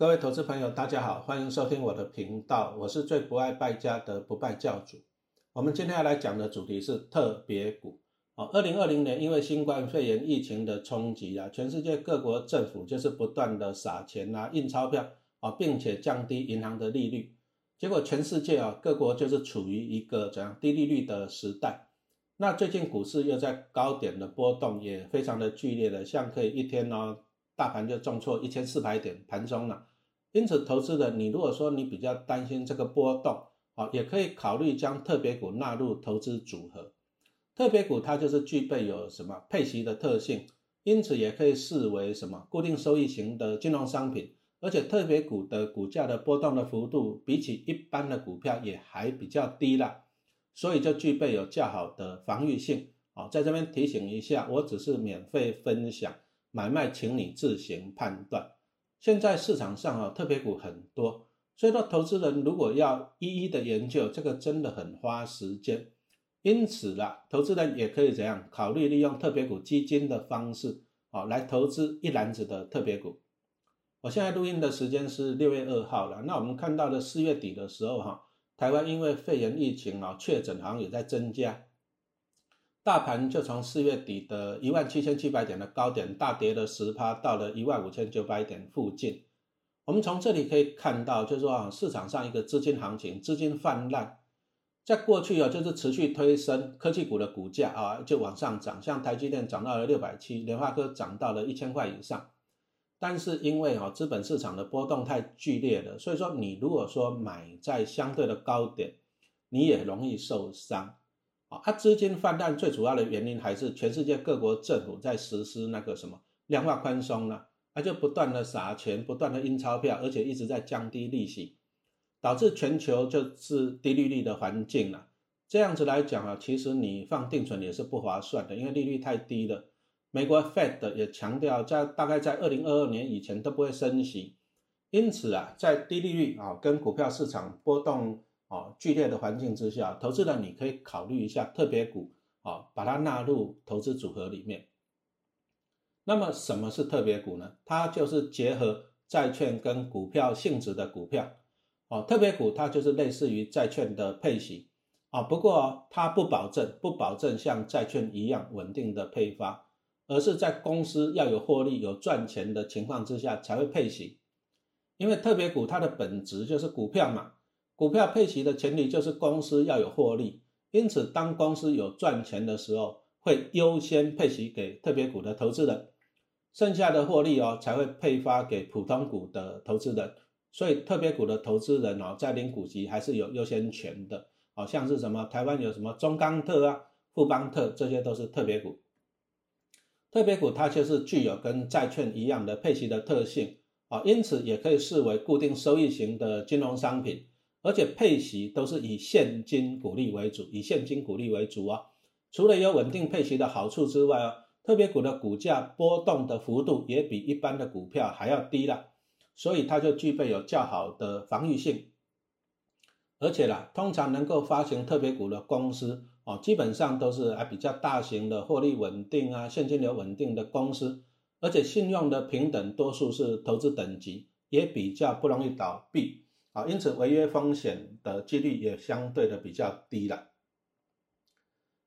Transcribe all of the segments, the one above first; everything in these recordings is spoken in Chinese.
各位投资朋友，大家好，欢迎收听我的频道，我是最不爱败家的不败教主。我们今天要来讲的主题是特别股。哦，二零二零年因为新冠肺炎疫情的冲击啊，全世界各国政府就是不断的撒钱啊，印钞票啊，并且降低银行的利率，结果全世界啊各国就是处于一个怎样低利率的时代。那最近股市又在高点的波动也非常的剧烈的，像可以一天呢大盘就重挫一千四百点盘中了。因此，投资人，你如果说你比较担心这个波动，啊，也可以考虑将特别股纳入投资组合。特别股它就是具备有什么配息的特性，因此也可以视为什么固定收益型的金融商品。而且特别股的股价的波动的幅度，比起一般的股票也还比较低啦。所以就具备有较好的防御性啊，在这边提醒一下，我只是免费分享，买卖请你自行判断。现在市场上啊特别股很多，所以说投资人如果要一一的研究，这个真的很花时间。因此啦，投资人也可以怎样考虑利用特别股基金的方式啊来投资一篮子的特别股。我现在录音的时间是六月二号了，那我们看到的四月底的时候哈。台湾因为肺炎疫情啊，确诊好像也在增加，大盘就从四月底的一万七千七百点的高点大跌了十趴，到了一万五千九百点附近。我们从这里可以看到，就是说，市场上一个资金行情，资金泛滥，在过去啊，就是持续推升科技股的股价啊，就往上涨，像台积电涨到了六百七，联发科涨到了一千块以上。但是因为啊资本市场的波动太剧烈了，所以说你如果说买在相对的高点，你也容易受伤啊。它资金泛滥最主要的原因还是全世界各国政府在实施那个什么量化宽松了，它就不断的撒钱，不断的印钞票，而且一直在降低利息，导致全球就是低利率的环境了。这样子来讲啊，其实你放定存也是不划算的，因为利率太低了。美国 Fed 也强调，在大概在二零二二年以前都不会升息，因此啊，在低利率啊跟股票市场波动啊剧烈的环境之下，投资人你可以考虑一下特别股啊，把它纳入投资组合里面。那么什么是特别股呢？它就是结合债券跟股票性质的股票哦。特别股它就是类似于债券的配息啊，不过它不保证不保证像债券一样稳定的配发。而是在公司要有获利、有赚钱的情况之下才会配息，因为特别股它的本质就是股票嘛，股票配息的前提就是公司要有获利，因此当公司有赚钱的时候，会优先配息给特别股的投资人，剩下的获利哦才会配发给普通股的投资人，所以特别股的投资人哦在领股息还是有优先权的，好像是什么台湾有什么中钢特啊、富邦特，这些都是特别股。特别股它就是具有跟债券一样的配息的特性。啊，因此也可以视为固定收益型的金融商品，而且配息都是以现金股利为主，以现金股利为主啊。除了有稳定配息的好处之外啊，特别股的股价波动的幅度也比一般的股票还要低了，所以它就具备有较好的防御性，而且啦，通常能够发行特别股的公司。哦，基本上都是还比较大型的、获利稳定啊、现金流稳定的公司，而且信用的平等，多数是投资等级，也比较不容易倒闭啊，因此违约风险的几率也相对的比较低了。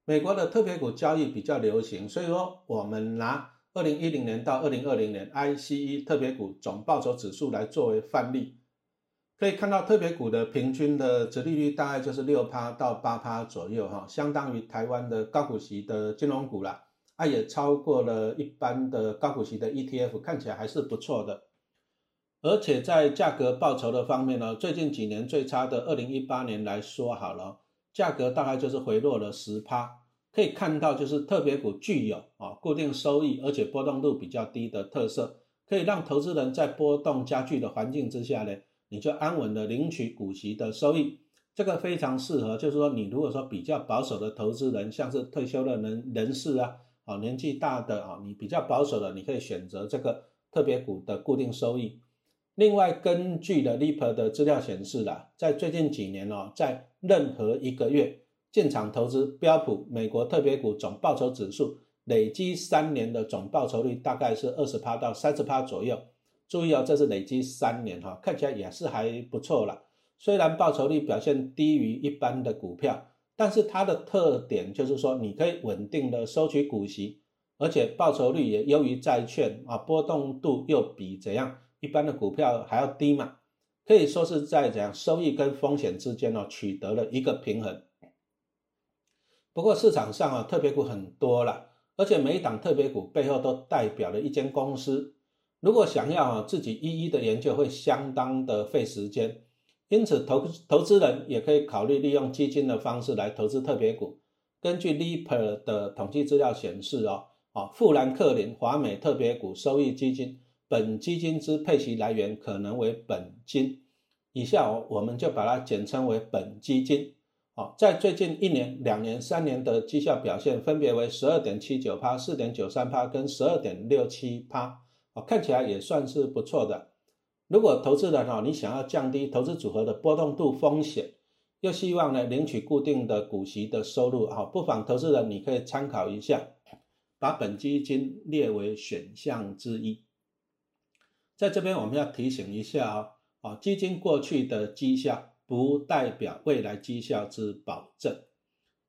美国的特别股交易比较流行，所以说我们拿二零一零年到二零二零年 ICE 特别股总报酬指数来作为范例。可以看到，特别股的平均的折利率大概就是六趴到八趴左右，哈，相当于台湾的高股息的金融股了，啊，也超过了一般的高股息的 ETF，看起来还是不错的。而且在价格报酬的方面呢，最近几年最差的二零一八年来说好了，价格大概就是回落了十趴。可以看到，就是特别股具有啊固定收益，而且波动度比较低的特色，可以让投资人在波动加剧的环境之下呢。你就安稳的领取股息的收益，这个非常适合。就是说，你如果说比较保守的投资人，像是退休的人人士啊，啊年纪大的啊，你比较保守的，你可以选择这个特别股的固定收益。另外，根据的 Leap 的资料显示啦，在最近几年哦，在任何一个月进场投资标普美国特别股总报酬指数，累积三年的总报酬率大概是二十趴到三十趴左右。注意哦，这是累积三年哈，看起来也是还不错了。虽然报酬率表现低于一般的股票，但是它的特点就是说，你可以稳定的收取股息，而且报酬率也优于债券啊，波动度又比怎样一般的股票还要低嘛，可以说是在怎样收益跟风险之间哦取得了一个平衡。不过市场上啊特别股很多了，而且每一档特别股背后都代表了一间公司，如果想要啊自己一一的研究，会相当的费时间。因此，投投资人也可以考虑利用基金的方式来投资特别股。根据 Leaper 的统计资料显示，哦，啊，富兰克林华美特别股收益基金，本基金之配息来源可能为本金。以下，我们就把它简称为本基金。好，在最近一年、两年、三年的绩效表现分别为十二点七九趴、四点九三趴跟十二点六七趴，哦，看起来也算是不错的。如果投资人哈，你想要降低投资组合的波动度风险，又希望呢领取固定的股息的收入哈，不妨投资人你可以参考一下，把本基金列为选项之一。在这边我们要提醒一下啊，啊基金过去的绩效不代表未来绩效之保证。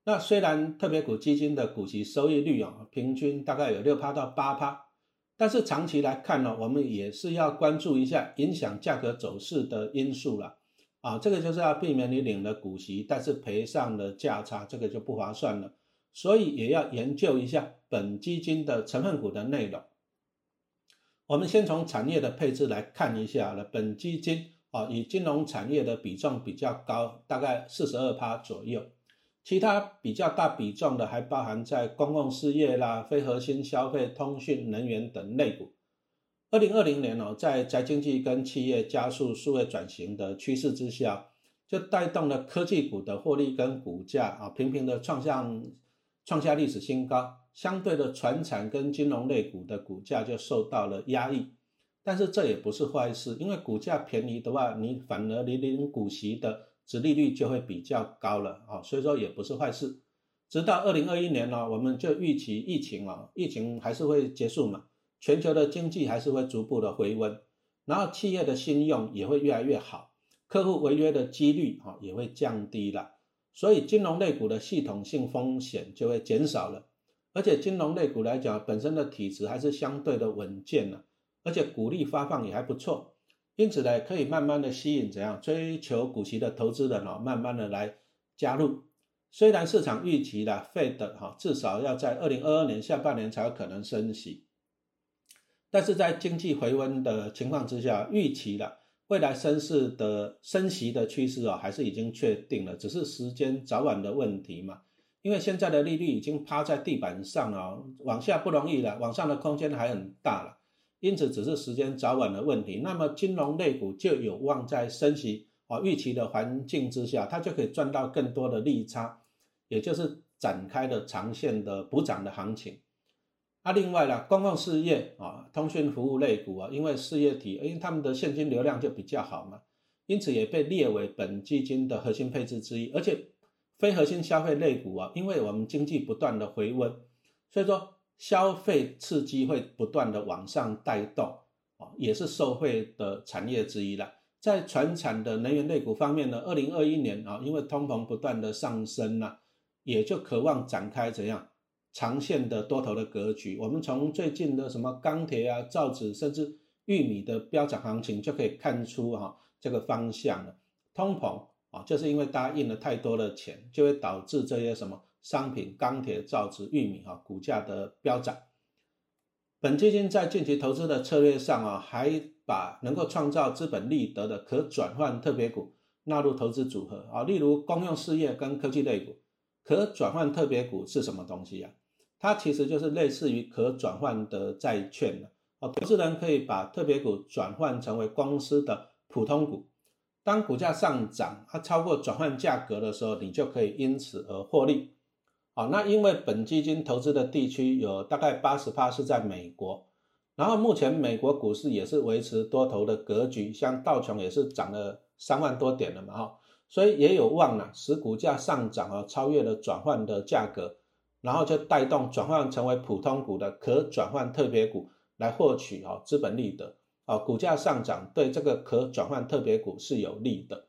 那虽然特别股基金的股息收益率啊，平均大概有六趴到八趴。但是长期来看呢，我们也是要关注一下影响价格走势的因素了啊，这个就是要避免你领了股息，但是赔上了价差，这个就不划算了。所以也要研究一下本基金的成分股的内容。我们先从产业的配置来看一下了，本基金啊，以金融产业的比重比较高，大概四十二趴左右。其他比较大比重的还包含在公共事业啦、非核心消费、通讯、能源等类股。二零二零年哦，在宅经济跟企业加速数位转型的趋势之下，就带动了科技股的获利跟股价啊频频的创下创下历史新高。相对的，船产跟金融类股的股价就受到了压抑。但是这也不是坏事，因为股价便宜的话，你反而你领股息的。值利率就会比较高了啊，所以说也不是坏事。直到二零二一年呢，我们就预期疫情啊，疫情还是会结束嘛，全球的经济还是会逐步的回温，然后企业的信用也会越来越好，客户违约的几率啊也会降低了，所以金融类股的系统性风险就会减少了，而且金融类股来讲，本身的体质还是相对的稳健了，而且股利发放也还不错。因此呢，可以慢慢的吸引怎样追求股息的投资人哦，慢慢的来加入。虽然市场预期的 Fed 哈至少要在二零二二年下半年才有可能升息，但是在经济回温的情况之下，预期的未来升势的升息的趋势哦，还是已经确定了，只是时间早晚的问题嘛。因为现在的利率已经趴在地板上了，往下不容易了，往上的空间还很大了。因此，只是时间早晚的问题。那么，金融类股就有望在升息啊预期的环境之下，它就可以赚到更多的利差，也就是展开的长线的补涨的行情。啊，另外呢，公共事业啊、通讯服务类股啊，因为事业体，因为他们的现金流量就比较好嘛，因此也被列为本基金的核心配置之一。而且，非核心消费类股啊，因为我们经济不断的回温，所以说。消费刺激会不断的往上带动，啊，也是受惠的产业之一了。在传产的能源类股方面呢，二零二一年啊，因为通膨不断的上升呐，也就渴望展开怎样长线的多头的格局。我们从最近的什么钢铁啊、造纸，甚至玉米的飙涨行情就可以看出哈这个方向了。通膨啊，就是因为大家印了太多的钱，就会导致这些什么。商品、钢铁、造纸、玉米哈，股价的飙涨。本基金在近期投资的策略上啊，还把能够创造资本利得的可转换特别股纳入投资组合啊，例如公用事业跟科技类股。可转换特别股是什么东西呀？它其实就是类似于可转换的债券了啊，投资人可以把特别股转换成为公司的普通股，当股价上涨它超过转换价格的时候，你就可以因此而获利。好，那因为本基金投资的地区有大概八十趴是在美国，然后目前美国股市也是维持多头的格局，像道琼也是涨了三万多点了嘛，哈，所以也有望呢使股价上涨啊，超越了转换的价格，然后就带动转换成为普通股的可转换特别股来获取啊资本利得，啊，股价上涨对这个可转换特别股是有利的。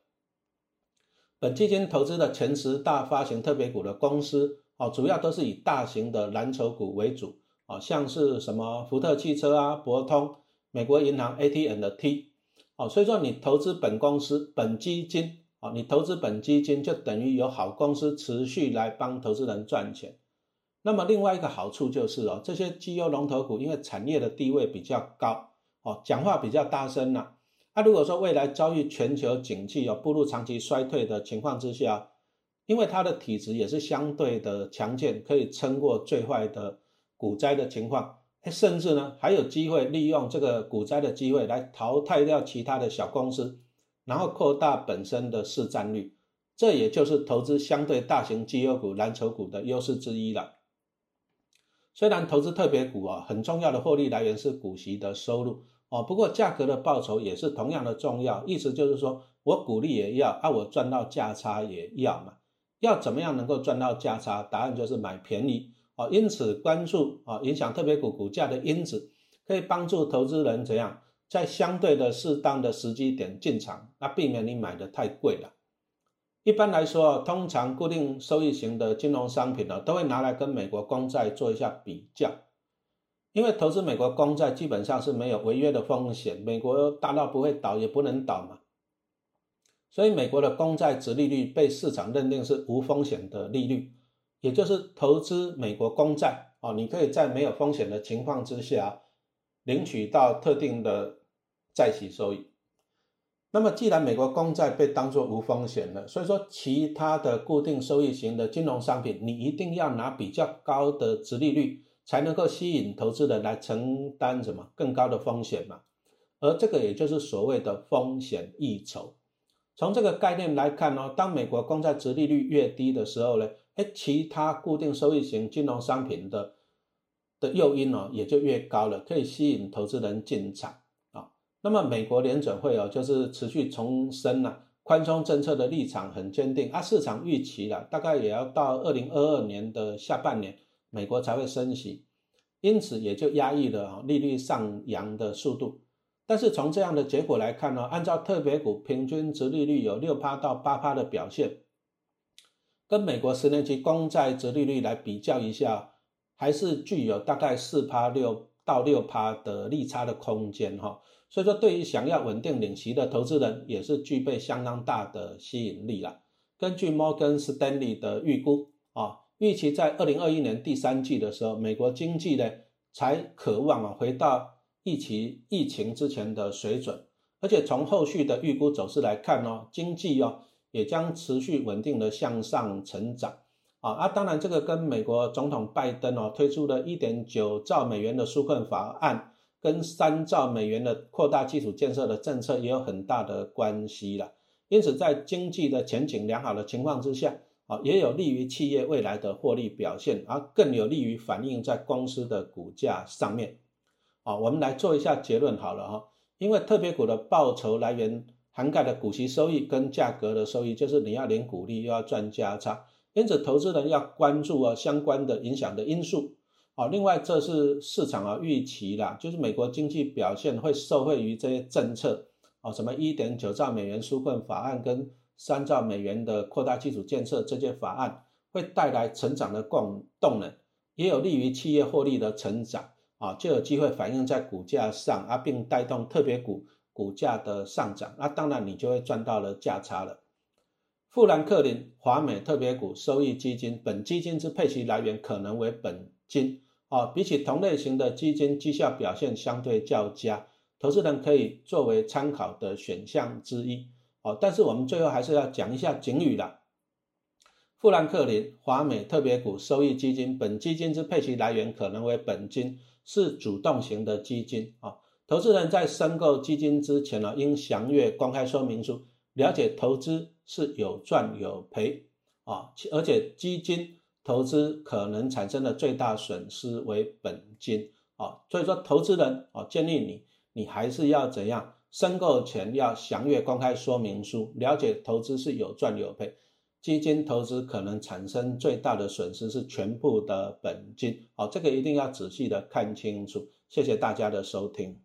本基金投资的前十大发行特别股的公司，哦，主要都是以大型的蓝筹股为主，啊，像是什么福特汽车啊、博通、美国银行 AT&T 的 T，哦，所以说你投资本公司、本基金，啊，你投资本基金就等于有好公司持续来帮投资人赚钱。那么另外一个好处就是哦，这些绩优龙头股因为产业的地位比较高，哦，讲话比较大声呐。那如果说未来遭遇全球景气有步入长期衰退的情况之下，因为它的体质也是相对的强健，可以撑过最坏的股灾的情况，甚至呢还有机会利用这个股灾的机会来淘汰掉其他的小公司，然后扩大本身的市占率，这也就是投资相对大型绩优股、蓝筹股的优势之一了。虽然投资特别股啊，很重要的获利来源是股息的收入。哦，不过价格的报酬也是同样的重要，意思就是说我鼓励也要啊，我赚到价差也要嘛，要怎么样能够赚到价差？答案就是买便宜哦。因此关注啊，影响特别股股价的因子，可以帮助投资人怎样在相对的适当的时机点进场，那避免你买的太贵了。一般来说，通常固定收益型的金融商品呢，都会拿来跟美国公债做一下比较。因为投资美国公债基本上是没有违约的风险，美国大到不会倒也不能倒嘛，所以美国的公债值利率被市场认定是无风险的利率，也就是投资美国公债哦，你可以在没有风险的情况之下领取到特定的债息收益。那么既然美国公债被当作无风险了，所以说其他的固定收益型的金融商品，你一定要拿比较高的值利率。才能够吸引投资人来承担什么更高的风险嘛？而这个也就是所谓的风险溢酬。从这个概念来看呢，当美国公债殖利率越低的时候呢，哎，其他固定收益型金融商品的的诱因呢也就越高了，可以吸引投资人进场啊。那么美国联准会哦，就是持续重申了宽松政策的立场很坚定啊，市场预期了大概也要到二零二二年的下半年。美国才会升息，因此也就压抑了利率上扬的速度。但是从这样的结果来看呢，按照特别股平均值利率有六趴到八趴的表现，跟美国十年期公债值利率来比较一下，还是具有大概四趴六到六趴的利差的空间哈。所以说，对于想要稳定领息的投资人，也是具备相当大的吸引力了。根据摩根斯丹利的预估啊。预期在二零二一年第三季的时候，美国经济呢才渴望啊回到疫情疫情之前的水准，而且从后续的预估走势来看呢，经济哦也将持续稳定的向上成长啊啊，当然这个跟美国总统拜登哦推出的一点九兆美元的纾困法案，跟三兆美元的扩大基础建设的政策也有很大的关系了。因此，在经济的前景良好的情况之下。啊，也有利于企业未来的获利表现，而更有利于反映在公司的股价上面。啊，我们来做一下结论好了哈，因为特别股的报酬来源涵盖的股息收益跟价格的收益，就是你要领股利又要赚价差，因此投资人要关注啊相关的影响的因素。啊，另外这是市场啊预期啦，就是美国经济表现会受惠于这些政策，啊，什么一点九兆美元纾困法案跟。三兆美元的扩大基础建设这些法案会带来成长的共动能，也有利于企业获利的成长啊，就有机会反映在股价上啊，并带动特别股股价的上涨。那当然你就会赚到了价差了。富兰克林华美特别股收益基金，本基金之配息来源可能为本金啊，比起同类型的基金绩效表现相对较佳，投资人可以作为参考的选项之一。哦，但是我们最后还是要讲一下警语的。富兰克林华美特别股收益基金，本基金之配息来源可能为本金，是主动型的基金啊。投资人在申购基金之前呢，应详阅公开说明书，了解投资是有赚有赔啊，而且基金投资可能产生的最大损失为本金啊。所以说，投资人啊，建议你，你还是要怎样？申购前要详阅公开说明书，了解投资是有赚有赔。基金投资可能产生最大的损失是全部的本金，好，这个一定要仔细的看清楚。谢谢大家的收听。